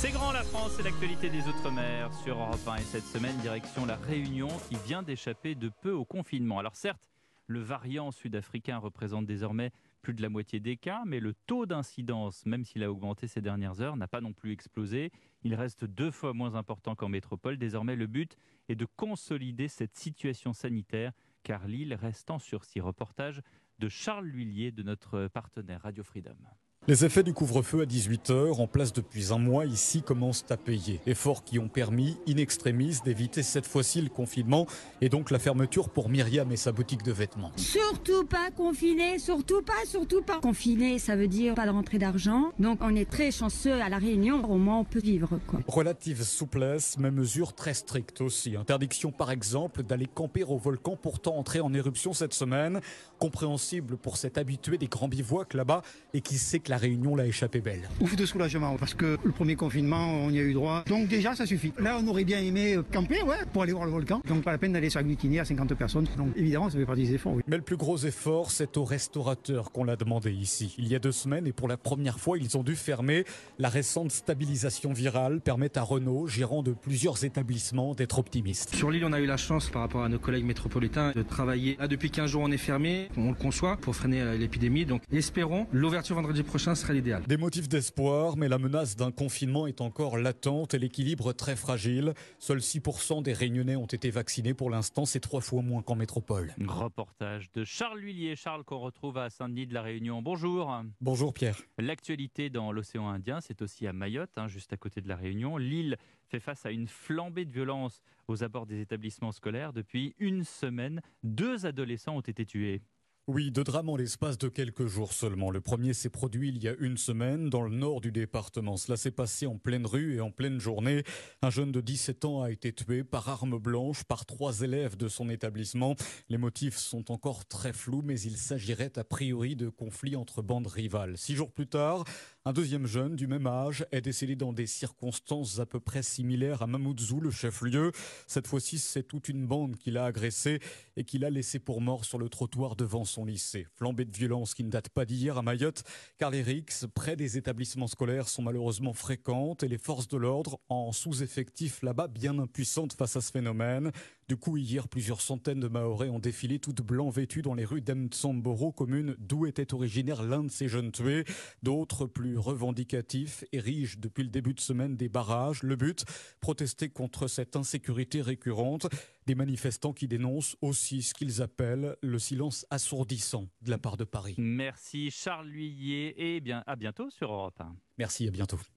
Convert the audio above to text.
C'est grand la France, c'est l'actualité des Outre-mer sur Europe 1 et cette semaine, direction la Réunion qui vient d'échapper de peu au confinement. Alors certes, le variant sud-africain représente désormais plus de la moitié des cas, mais le taux d'incidence, même s'il a augmenté ces dernières heures, n'a pas non plus explosé. Il reste deux fois moins important qu'en métropole. Désormais, le but est de consolider cette situation sanitaire car l'île reste en sursis. Reportage de Charles Lhuillier de notre partenaire Radio Freedom. Les effets du couvre-feu à 18h, en place depuis un mois ici, commencent à payer. Efforts qui ont permis, in extremis, d'éviter cette fois-ci le confinement et donc la fermeture pour Myriam et sa boutique de vêtements. Surtout pas confiné, surtout pas, surtout pas. Confiné, ça veut dire pas de rentrée d'argent. Donc on est très chanceux à La Réunion, au moins on peut vivre. Quoi. Relative souplesse, mais mesures très strictes aussi. Interdiction par exemple d'aller camper au volcan pourtant entré en éruption cette semaine. Compréhensible pour cet habitué des grands bivouacs là-bas et qui sait que la Réunion l'a échappé belle. Ouf de soulagement parce que le premier confinement, on y a eu droit. Donc déjà, ça suffit. Là, on aurait bien aimé camper, ouais, pour aller voir le volcan. Donc pas la peine d'aller s'agglutiner à 50 personnes. Donc évidemment, ça fait partie des efforts. Oui. Mais le plus gros effort, c'est aux restaurateurs qu'on l'a demandé ici. Il y a deux semaines et pour la première fois, ils ont dû fermer. La récente stabilisation virale permet à Renault, gérant de plusieurs établissements, d'être optimiste. Sur l'île, on a eu la chance par rapport à nos collègues métropolitains de travailler. Là, depuis 15 jours, on est fermé. On le conçoit pour freiner l'épidémie. Donc espérons l'ouverture vendredi prochain serait l'idéal. Des motifs d'espoir, mais la menace d'un confinement est encore latente et l'équilibre très fragile. Seuls 6% des Réunionnais ont été vaccinés pour l'instant, c'est trois fois moins qu'en métropole. Reportage de Charles Lhuillier, Charles qu'on retrouve à Saint-Denis de la Réunion. Bonjour. Bonjour Pierre. L'actualité dans l'océan Indien, c'est aussi à Mayotte, hein, juste à côté de la Réunion. L'île fait face à une flambée de violence aux abords des établissements scolaires. Depuis une semaine, deux adolescents ont été tués. Oui, deux drames en l'espace de quelques jours seulement. Le premier s'est produit il y a une semaine dans le nord du département. Cela s'est passé en pleine rue et en pleine journée. Un jeune de 17 ans a été tué par arme blanche par trois élèves de son établissement. Les motifs sont encore très flous, mais il s'agirait a priori de conflits entre bandes rivales. Six jours plus tard, un deuxième jeune du même âge est décédé dans des circonstances à peu près similaires à Mamoudzou, le chef-lieu. Cette fois-ci, c'est toute une bande qui l'a agressé et qui l'a laissé pour mort sur le trottoir devant son lycée. Flambée de violence qui ne date pas d'hier à Mayotte, car les rixes près des établissements scolaires sont malheureusement fréquentes et les forces de l'ordre en sous-effectif là-bas bien impuissantes face à ce phénomène. Du coup, hier, plusieurs centaines de Maorais ont défilé toutes blancs vêtus dans les rues d'Emtsamboro, commune d'où était originaire l'un de ces jeunes tués. D'autres, plus revendicatifs, érigent depuis le début de semaine des barrages. Le but, protester contre cette insécurité récurrente. Des manifestants qui dénoncent aussi ce qu'ils appellent le silence assourdissant de la part de Paris. Merci Charles Lhuillier et bien à bientôt sur Europe 1. Merci, à bientôt.